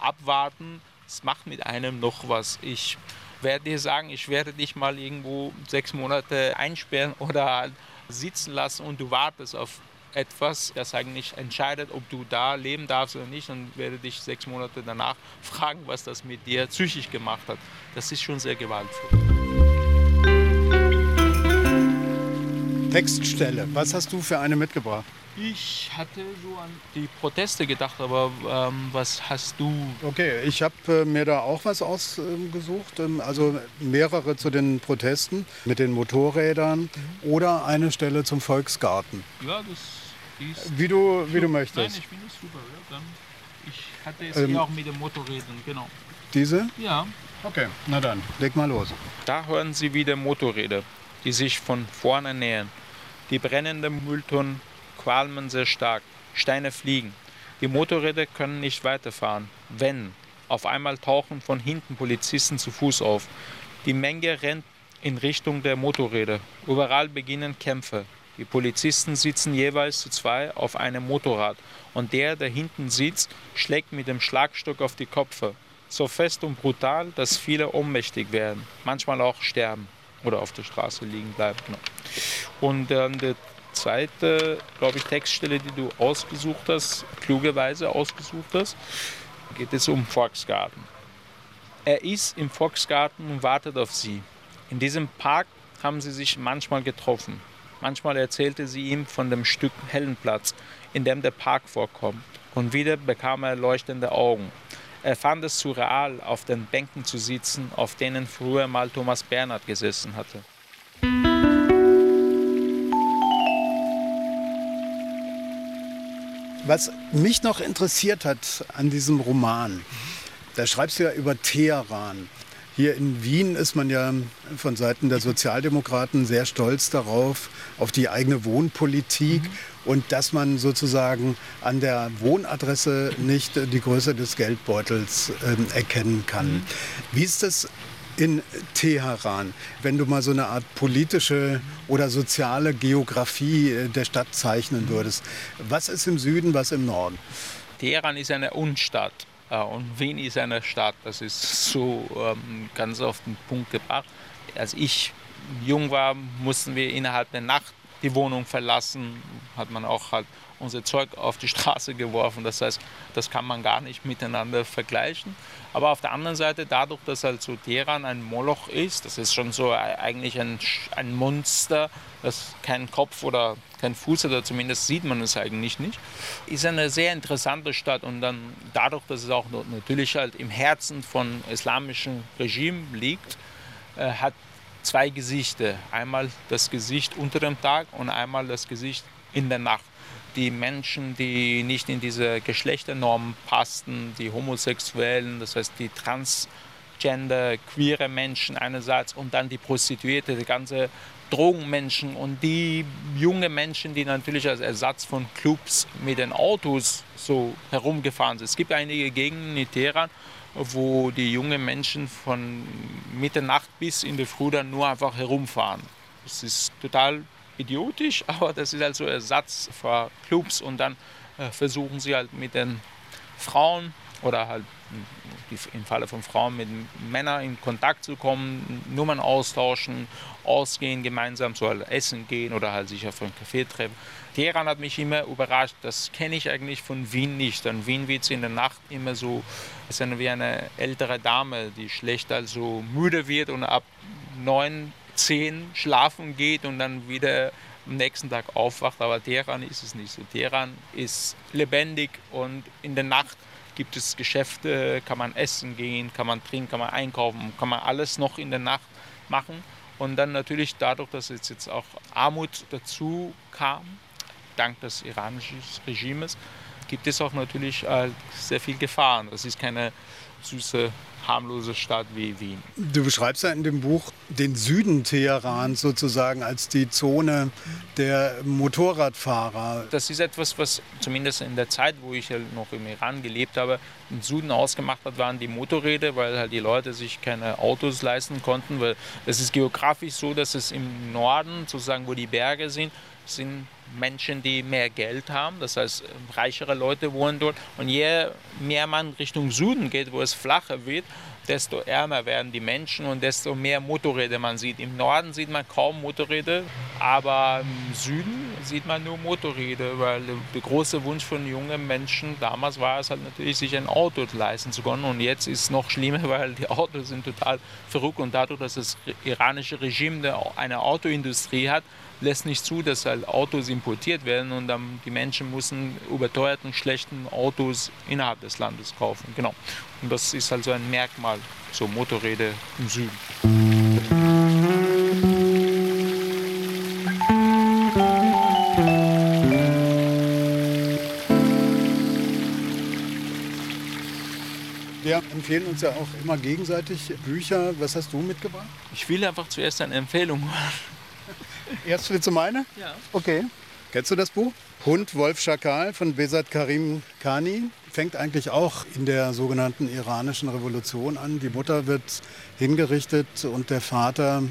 Speaker 2: abwarten, das macht mit einem noch was. Ich werde dir sagen, ich werde dich mal irgendwo sechs Monate einsperren oder sitzen lassen und du wartest auf etwas, das eigentlich entscheidet, ob du da leben darfst oder nicht und werde dich sechs Monate danach fragen, was das mit dir psychisch gemacht hat. Das ist schon sehr gewaltvoll.
Speaker 4: Textstelle, was hast du für eine mitgebracht?
Speaker 2: Ich hatte so an die Proteste gedacht, aber ähm, was hast du?
Speaker 4: Okay, ich habe äh, mir da auch was ausgesucht. Ähm, also mehrere zu den Protesten mit den Motorrädern mhm. oder eine Stelle zum Volksgarten.
Speaker 2: Ja, das ist.
Speaker 4: Wie du, wie du möchtest.
Speaker 2: Nein, ich finde es super. Ja. Dann, ich hatte es ähm, hier auch mit den Motorrädern, genau.
Speaker 4: Diese?
Speaker 2: Ja.
Speaker 4: Okay, na dann, leg mal los.
Speaker 2: Da hören Sie wieder Motorräder, die sich von vorne nähern. Die brennenden Mülltonnen qualmen sehr stark, Steine fliegen. Die Motorräder können nicht weiterfahren. Wenn, auf einmal tauchen von hinten Polizisten zu Fuß auf. Die Menge rennt in Richtung der Motorräder. Überall beginnen Kämpfe. Die Polizisten sitzen jeweils zu zwei auf einem Motorrad und der, der hinten sitzt, schlägt mit dem Schlagstock auf die Köpfe. So fest und brutal, dass viele ohnmächtig werden, manchmal auch sterben oder auf der Straße liegen bleiben. Und dann der zweite, glaube ich, Textstelle, die du ausgesucht hast, klugerweise ausgesucht hast, geht es um Volksgarten. Er ist im Volksgarten und wartet auf sie. In diesem Park haben sie sich manchmal getroffen. Manchmal erzählte sie ihm von dem Stück hellen Platz, in dem der Park vorkommt. Und wieder bekam er leuchtende Augen. Er fand es surreal, auf den Bänken zu sitzen, auf denen früher mal Thomas Bernhard gesessen hatte.
Speaker 4: Was mich noch interessiert hat an diesem Roman, da schreibst du ja über Teheran. Hier in Wien ist man ja von Seiten der Sozialdemokraten sehr stolz darauf, auf die eigene Wohnpolitik mhm. und dass man sozusagen an der Wohnadresse nicht die Größe des Geldbeutels äh, erkennen kann. Mhm. Wie ist das in Teheran, wenn du mal so eine Art politische oder soziale Geografie äh, der Stadt zeichnen würdest. Was ist im Süden, was im Norden?
Speaker 2: Teheran ist eine Unstadt äh, und Wien ist eine Stadt. Das ist so ähm, ganz auf den Punkt gebracht. Als ich jung war, mussten wir innerhalb der Nacht die Wohnung verlassen. Hat man auch halt unser Zeug auf die Straße geworfen. Das heißt, das kann man gar nicht miteinander vergleichen. Aber auf der anderen Seite, dadurch, dass halt so Teheran ein Moloch ist, das ist schon so eigentlich ein, ein Monster, das keinen Kopf oder keinen Fuß hat, oder zumindest sieht man es eigentlich nicht, ist eine sehr interessante Stadt. Und dann dadurch, dass es auch natürlich halt im Herzen von islamischem Regime liegt, äh, hat zwei Gesichter. Einmal das Gesicht unter dem Tag und einmal das Gesicht in der Nacht die Menschen, die nicht in diese Geschlechternormen passten, die Homosexuellen, das heißt die Transgender, queere Menschen einerseits und dann die Prostituierte, die ganze Drogenmenschen und die junge Menschen, die natürlich als Ersatz von Clubs mit den Autos so herumgefahren sind. Es gibt einige Gegenden in Teheran, wo die jungen Menschen von Mitternacht bis in die Früh dann nur einfach herumfahren. Das ist total idiotisch, aber das ist also Ersatz für Clubs und dann äh, versuchen sie halt mit den Frauen oder halt im Falle von Frauen mit Männern in Kontakt zu kommen, Nummern austauschen, ausgehen, gemeinsam so halt essen gehen oder halt sich auf einen Café treffen. Teheran hat mich immer überrascht, das kenne ich eigentlich von Wien nicht. In Wien wird es in der Nacht immer so, es ist wie eine ältere Dame, die schlecht also müde wird und ab neun 10 schlafen geht und dann wieder am nächsten Tag aufwacht. Aber Teheran ist es nicht so. Teheran ist lebendig und in der Nacht gibt es Geschäfte, kann man essen gehen, kann man trinken, kann man einkaufen, kann man alles noch in der Nacht machen. Und dann natürlich dadurch, dass jetzt, jetzt auch Armut dazu kam, dank des iranischen Regimes, gibt es auch natürlich äh, sehr viel Gefahren. Das ist keine süße harmlose Stadt wie Wien.
Speaker 4: Du beschreibst ja in dem Buch den Süden Teherans sozusagen als die Zone der Motorradfahrer.
Speaker 2: Das ist etwas, was zumindest in der Zeit, wo ich halt noch im Iran gelebt habe, im Süden ausgemacht hat, waren die Motorräder, weil halt die Leute sich keine Autos leisten konnten, weil es ist geografisch so, dass es im Norden, sozusagen wo die Berge sind, sind Menschen, die mehr Geld haben, das heißt reichere Leute wohnen dort. Und je mehr man Richtung Süden geht, wo es flacher wird, desto ärmer werden die Menschen und desto mehr Motorräder man sieht. Im Norden sieht man kaum Motorräder, aber im Süden sieht man nur Motorräder, weil der große Wunsch von jungen Menschen damals war es halt natürlich, sich ein Auto leisten zu können. Und jetzt ist es noch schlimmer, weil die Autos sind total verrückt und dadurch, dass das iranische Regime eine Autoindustrie hat, lässt nicht zu, dass halt Autos importiert werden und dann die Menschen müssen überteuerten, schlechten Autos innerhalb des Landes kaufen. Genau. Und das ist also ein Merkmal, so Motorräder im Süden.
Speaker 4: Wir empfehlen uns ja auch immer gegenseitig Bücher. Was hast du mitgebracht?
Speaker 2: Ich will einfach zuerst eine Empfehlung machen.
Speaker 4: Erst willst du meine?
Speaker 2: Ja.
Speaker 4: Okay. Kennst du das Buch? Hund, Wolf, Schakal von Besat Karim Khani. Fängt eigentlich auch in der sogenannten iranischen Revolution an. Die Mutter wird hingerichtet und der Vater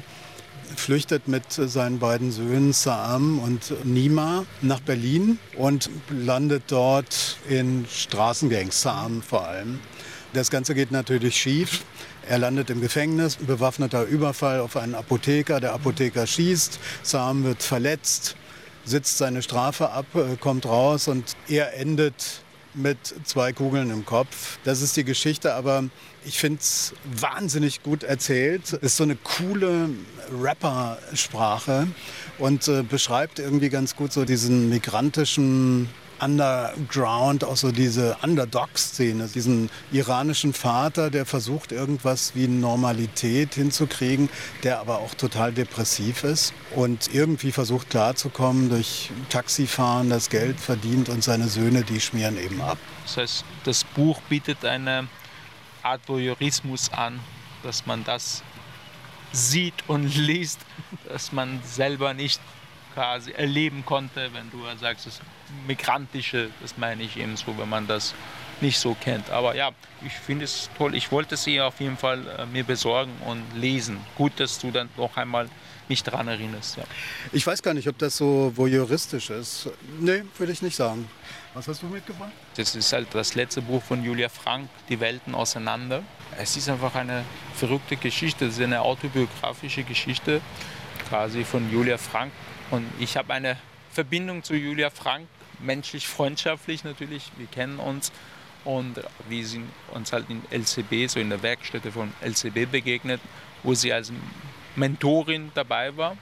Speaker 4: flüchtet mit seinen beiden Söhnen Saam und Nima nach Berlin und landet dort in Straßengangs, Saam vor allem. Das Ganze geht natürlich schief. Er landet im Gefängnis, bewaffneter Überfall auf einen Apotheker. Der Apotheker schießt, Sam wird verletzt, sitzt seine Strafe ab, äh, kommt raus und er endet mit zwei Kugeln im Kopf. Das ist die Geschichte, aber ich finde es wahnsinnig gut erzählt. Ist so eine coole Rapper-Sprache und äh, beschreibt irgendwie ganz gut so diesen migrantischen Underground, auch so diese Underdog-Szene, diesen iranischen Vater, der versucht irgendwas wie Normalität hinzukriegen, der aber auch total depressiv ist und irgendwie versucht klarzukommen durch Taxifahren, das Geld verdient und seine Söhne, die schmieren eben ab.
Speaker 2: Das heißt, das Buch bietet eine Art Voyeurismus an, dass man das sieht und liest, dass man selber nicht quasi erleben konnte, wenn du sagst, das Migrantische, das meine ich eben so, wenn man das nicht so kennt. Aber ja, ich finde es toll. Ich wollte sie auf jeden Fall äh, mir besorgen und lesen. Gut, dass du dann noch einmal mich daran erinnerst. Ja.
Speaker 4: Ich weiß gar nicht, ob das so voyeuristisch ist. Nee, würde ich nicht sagen. Was hast du mitgebracht?
Speaker 2: Das ist halt das letzte Buch von Julia Frank, Die Welten auseinander. Es ist einfach eine verrückte Geschichte. Es ist eine autobiografische Geschichte quasi von Julia Frank. Und ich habe eine Verbindung zu Julia Frank, menschlich freundschaftlich natürlich. Wir kennen uns und wir sind uns halt in LCB, so in der Werkstätte von LCB begegnet, wo sie als Mentorin dabei war.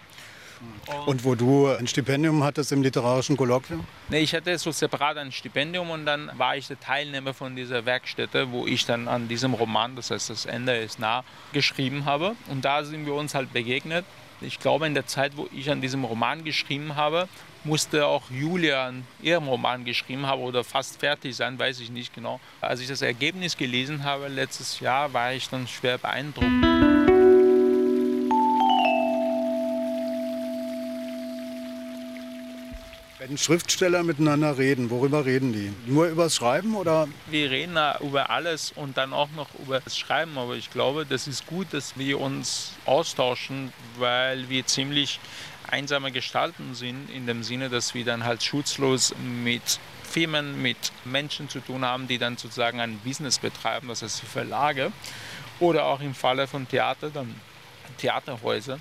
Speaker 4: Und, und wo du ein Stipendium hattest im literarischen Kolloquium?
Speaker 2: Nee, ich hatte so separat ein Stipendium und dann war ich der Teilnehmer von dieser Werkstätte, wo ich dann an diesem Roman, das heißt das Ende ist nah, geschrieben habe. Und da sind wir uns halt begegnet ich glaube, in der Zeit, wo ich an diesem Roman geschrieben habe, musste auch Julia an ihrem Roman geschrieben haben oder fast fertig sein, weiß ich nicht genau. Als ich das Ergebnis gelesen habe letztes Jahr, war ich dann schwer beeindruckt.
Speaker 4: Wenn Schriftsteller miteinander reden, worüber reden die? Nur übers Schreiben oder?
Speaker 2: Wir reden über alles und dann auch noch über das Schreiben, aber ich glaube, das ist gut, dass wir uns austauschen, weil wir ziemlich einsame Gestalten sind, in dem Sinne, dass wir dann halt schutzlos mit Firmen, mit Menschen zu tun haben, die dann sozusagen ein Business betreiben, das heißt Verlage oder auch im Falle von Theater, dann Theaterhäuser.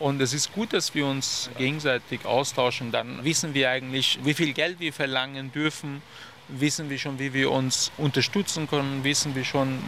Speaker 2: Und es ist gut, dass wir uns gegenseitig austauschen. Dann wissen wir eigentlich, wie viel Geld wir verlangen dürfen, wissen wir schon, wie wir uns unterstützen können, wissen wir schon,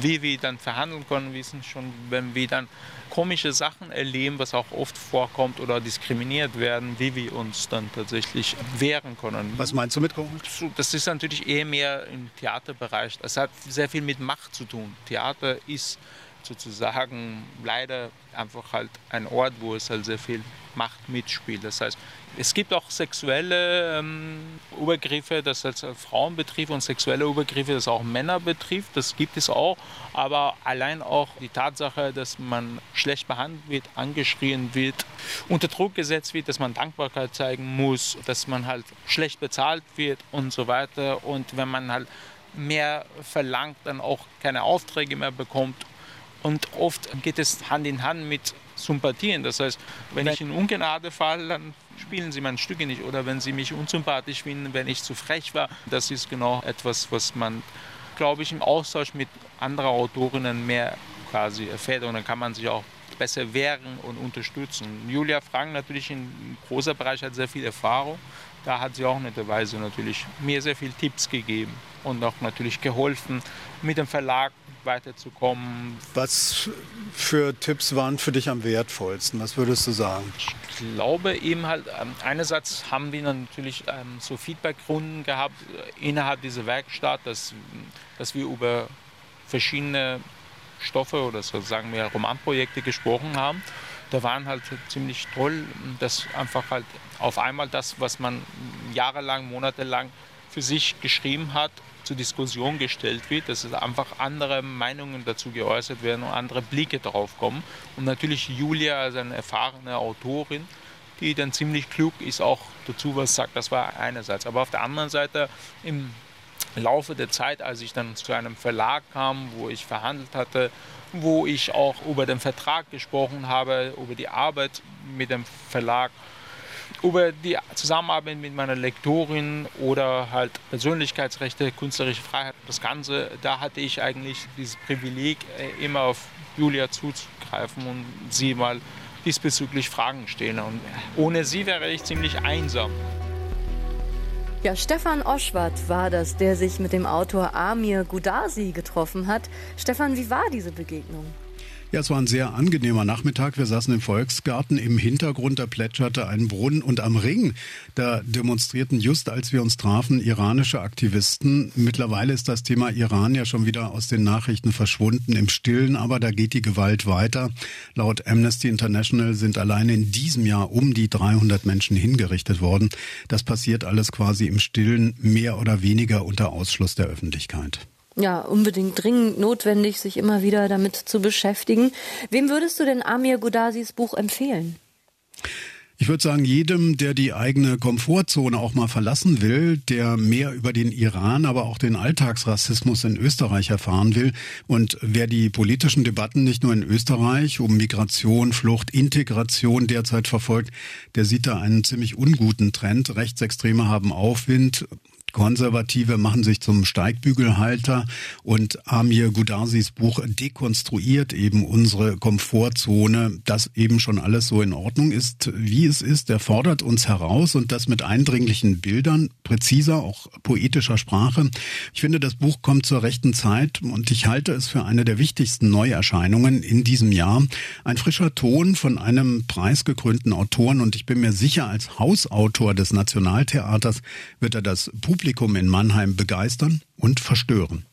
Speaker 2: wie wir dann verhandeln können, wissen schon, wenn wir dann komische Sachen erleben, was auch oft vorkommt oder diskriminiert werden, wie wir uns dann tatsächlich wehren können.
Speaker 4: Was meinst du mit komisch?
Speaker 2: Das ist natürlich eher mehr im Theaterbereich. Es hat sehr viel mit Macht zu tun. Theater ist sozusagen leider einfach halt ein Ort, wo es halt sehr viel Macht mitspielt. Das heißt, Es gibt auch sexuelle ähm, Übergriffe, das als Frauen betrifft und sexuelle Übergriffe, das auch Männer betrifft. Das gibt es auch. Aber allein auch die Tatsache, dass man schlecht behandelt wird, angeschrien wird, unter Druck gesetzt wird, dass man Dankbarkeit zeigen muss, dass man halt schlecht bezahlt wird und so weiter. Und wenn man halt mehr verlangt, dann auch keine Aufträge mehr bekommt. Und oft geht es Hand in Hand mit Sympathien. Das heißt, wenn ich in Ungnade falle, dann spielen sie meine Stücke nicht. Oder wenn sie mich unsympathisch finden, wenn ich zu frech war. Das ist genau etwas, was man, glaube ich, im Austausch mit anderen Autorinnen mehr quasi erfährt. Und dann kann man sich auch besser wehren und unterstützen. Julia Frank natürlich in großer Bereich hat sehr viel Erfahrung. Da hat sie auch netterweise natürlich mir sehr viele Tipps gegeben und auch natürlich geholfen, mit dem Verlag weiterzukommen.
Speaker 8: Was für Tipps waren für dich am wertvollsten? Was würdest du sagen?
Speaker 2: Ich glaube eben halt, ähm, einerseits haben wir natürlich ähm, so Feedbackrunden gehabt äh, innerhalb dieser Werkstatt, dass, dass wir über verschiedene Stoffe oder so sagen wir Romanprojekte gesprochen haben. Da waren halt ziemlich toll, dass einfach halt auf einmal das, was man jahrelang, monatelang für sich geschrieben hat, zur Diskussion gestellt wird, dass es einfach andere Meinungen dazu geäußert werden und andere Blicke drauf kommen. Und natürlich Julia als eine erfahrene Autorin, die dann ziemlich klug ist, auch dazu was sagt. Das war einerseits. Aber auf der anderen Seite im Laufe der Zeit, als ich dann zu einem Verlag kam, wo ich verhandelt hatte, wo ich auch über den Vertrag gesprochen habe, über die Arbeit mit dem Verlag, über die Zusammenarbeit mit meiner Lektorin oder halt Persönlichkeitsrechte, künstlerische Freiheit, das Ganze, da hatte ich eigentlich dieses Privileg, äh, immer auf Julia zuzugreifen und sie mal diesbezüglich Fragen stellen. Und ohne sie wäre ich ziemlich einsam.
Speaker 1: Ja, Stefan Oschwart war das, der sich mit dem Autor Amir Gudasi getroffen hat. Stefan, wie war diese Begegnung?
Speaker 4: Ja, es war ein sehr angenehmer Nachmittag. Wir saßen im Volksgarten. Im Hintergrund, da plätscherte ein Brunnen. Und am Ring, da demonstrierten just als wir uns trafen, iranische Aktivisten. Mittlerweile ist das Thema Iran ja schon wieder aus den Nachrichten verschwunden im Stillen. Aber da geht die Gewalt weiter. Laut Amnesty International sind alleine in diesem Jahr um die 300 Menschen hingerichtet worden. Das passiert alles quasi im Stillen, mehr oder weniger unter Ausschluss der Öffentlichkeit
Speaker 1: ja, unbedingt dringend notwendig, sich immer wieder damit zu beschäftigen. Wem würdest du denn Amir Gudasis Buch empfehlen?
Speaker 4: Ich würde sagen, jedem, der die eigene Komfortzone auch mal verlassen will, der mehr über den Iran, aber auch den Alltagsrassismus in Österreich erfahren will und wer die politischen Debatten nicht nur in Österreich um Migration, Flucht, Integration derzeit verfolgt, der sieht da einen ziemlich unguten Trend. Rechtsextreme haben Aufwind, Konservative machen sich zum Steigbügelhalter und Amir Gudasis Buch dekonstruiert eben unsere Komfortzone, dass eben schon alles so in Ordnung ist, wie es ist. Er fordert uns heraus und das mit eindringlichen Bildern, präziser, auch poetischer Sprache. Ich finde, das Buch kommt zur rechten Zeit und ich halte es für eine der wichtigsten Neuerscheinungen in diesem Jahr. Ein frischer Ton von einem preisgekrönten Autoren und ich bin mir sicher, als Hausautor des Nationaltheaters wird er das Publikum Publikum in Mannheim begeistern und verstören.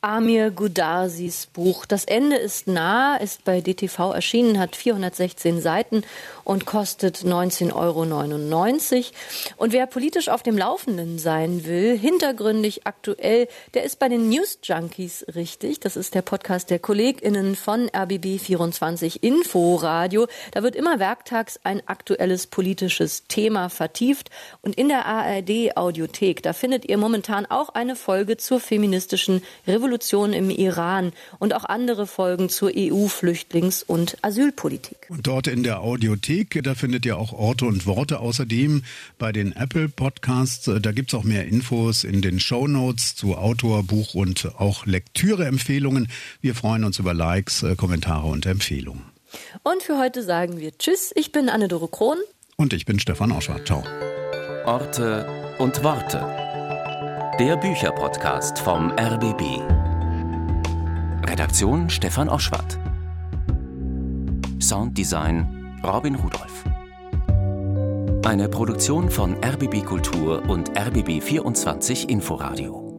Speaker 1: Amir Gudasis Buch. Das Ende ist nah, ist bei DTV erschienen, hat 416 Seiten und kostet 19,99 Euro. Und wer politisch auf dem Laufenden sein will, hintergründig aktuell, der ist bei den News Junkies richtig. Das ist der Podcast der KollegInnen von RBB24 Inforadio. Da wird immer werktags ein aktuelles politisches Thema vertieft. Und in der ARD Audiothek, da findet ihr momentan auch eine Folge zur feministischen Revolution im Iran und auch andere Folgen zur EU-Flüchtlings- und Asylpolitik.
Speaker 4: Und dort in der Audiothek. Da findet ihr auch Orte und Worte. Außerdem bei den Apple Podcasts, da gibt es auch mehr Infos in den Show Notes zu Autor, Buch und auch Lektüre-Empfehlungen. Wir freuen uns über Likes, äh, Kommentare und Empfehlungen.
Speaker 1: Und für heute sagen wir Tschüss. Ich bin Anne-Dore Krohn.
Speaker 4: Und ich bin Stefan Auschwart. Ciao.
Speaker 3: Orte und Worte. Der Bücherpodcast vom RBB. Redaktion Stefan Oschwart. Sounddesign Robin Rudolph. Eine Produktion von RBB Kultur und RBB 24 Inforadio.